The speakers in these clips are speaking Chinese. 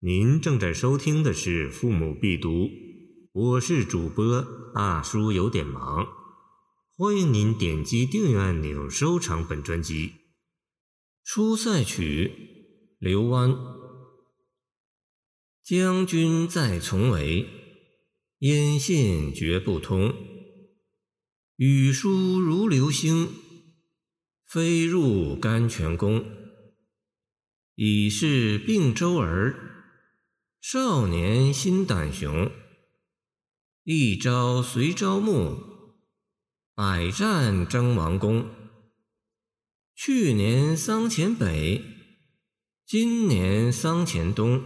您正在收听的是《父母必读》，我是主播大叔，有点忙。欢迎您点击订阅按钮，收藏本专辑。《出塞曲》刘湾。将军在从围，音信绝不通。语书如流星，飞入甘泉宫。已是并州儿。少年心胆雄，一朝随朝暮，百战争王宫。去年桑前北，今年桑前东。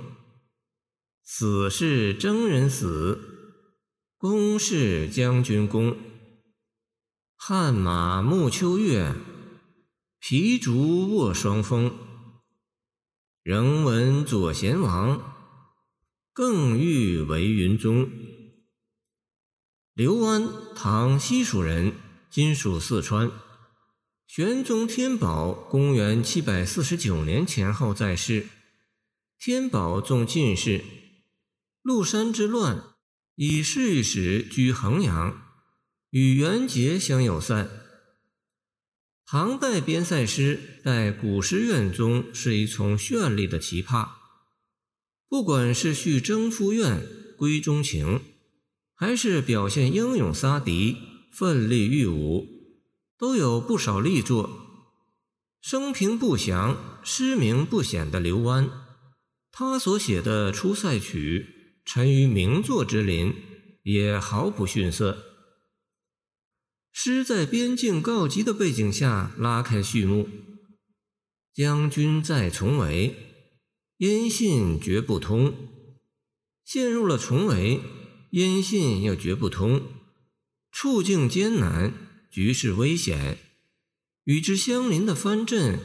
死是征人死，公是将军功。汗马暮秋月，皮竹卧霜风。仍闻左贤王。更欲为云宗。刘安，唐西蜀人，今属四川。玄宗天宝公元七百四十九年前后在世。天宝纵进士，麓山之乱，以御史居衡阳，与元节相友善。唐代边塞诗在古诗院中是一丛绚丽的奇葩。不管是叙征夫怨、闺中情，还是表现英勇杀敌、奋力御武，都有不少力作。生平不详、诗名不显的刘湾，他所写的《出塞曲》沉于名作之林，也毫不逊色。诗在边境告急的背景下拉开序幕，将军在重围。音信绝不通，陷入了重围，音信又绝不通，处境艰难，局势危险。与之相邻的藩镇，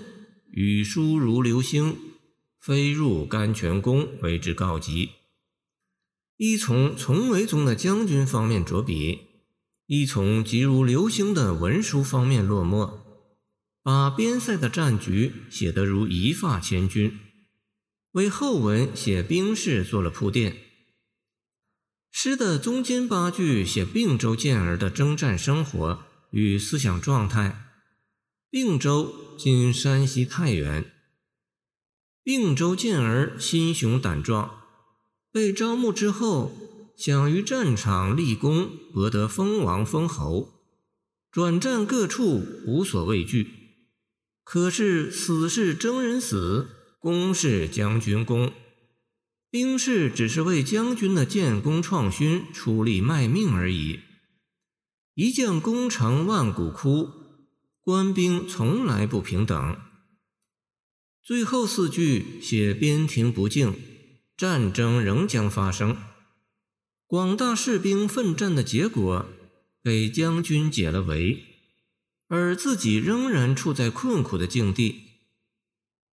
与书如流星，飞入甘泉宫，为之告急。一从重围中的将军方面着笔，一从急如流星的文书方面落墨，把边塞的战局写得如一发千钧。为后文写兵事做了铺垫。诗的中间八句写并州健儿的征战生活与思想状态。并州今山西太原。并州健儿心雄胆壮，被招募之后，想于战场立功，博得封王封侯，转战各处无所畏惧。可是死是征人死。公是将军功，兵士只是为将军的建功创勋出力卖命而已。一将功成万骨枯，官兵从来不平等。最后四句写边庭不敬，战争仍将发生。广大士兵奋战的结果，给将军解了围，而自己仍然处在困苦的境地。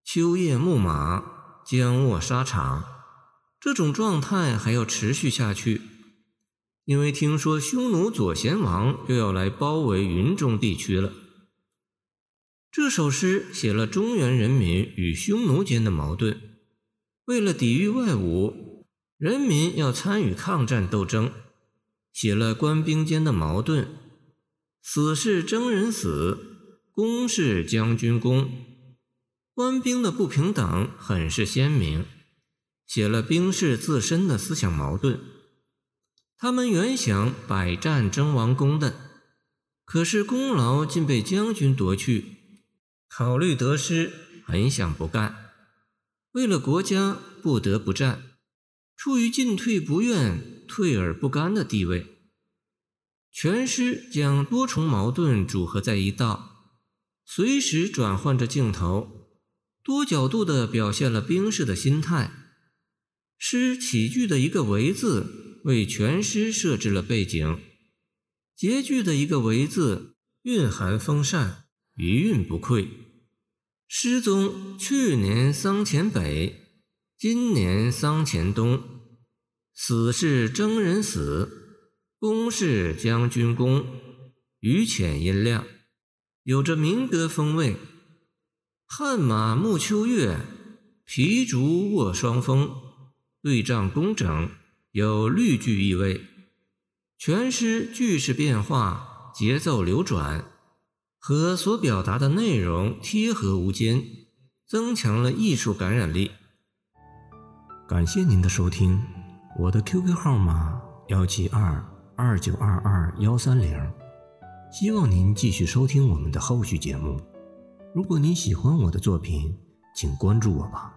秋夜牧马，将卧沙场，这种状态还要持续下去，因为听说匈奴左贤王又要来包围云中地区了。这首诗写了中原人民与匈奴间的矛盾，为了抵御外侮，人民要参与抗战斗争，写了官兵间的矛盾，死是征人死，公是将军公。官兵的不平等很是鲜明，写了兵士自身的思想矛盾。他们原想百战争王功的，可是功劳竟被将军夺去，考虑得失，很想不干。为了国家，不得不战，处于进退不愿、退而不甘的地位。全诗将多重矛盾组合在一道，随时转换着镜头。多角度地表现了兵士的心态。诗起句的一个“为”字，为全诗设置了背景；结句的一个“为”字，蕴含风扇，余韵不愧。诗中“去年桑前北，今年桑前东”，死是征人死，公是将军公，语浅音亮，有着民歌风味。汗马暮秋月，皮竹卧霜风。对仗工整，有律句意味。全诗句式变化，节奏流转，和所表达的内容贴合无间，增强了艺术感染力。感谢您的收听，我的 QQ 号码幺七二二九二二幺三零，希望您继续收听我们的后续节目。如果你喜欢我的作品，请关注我吧。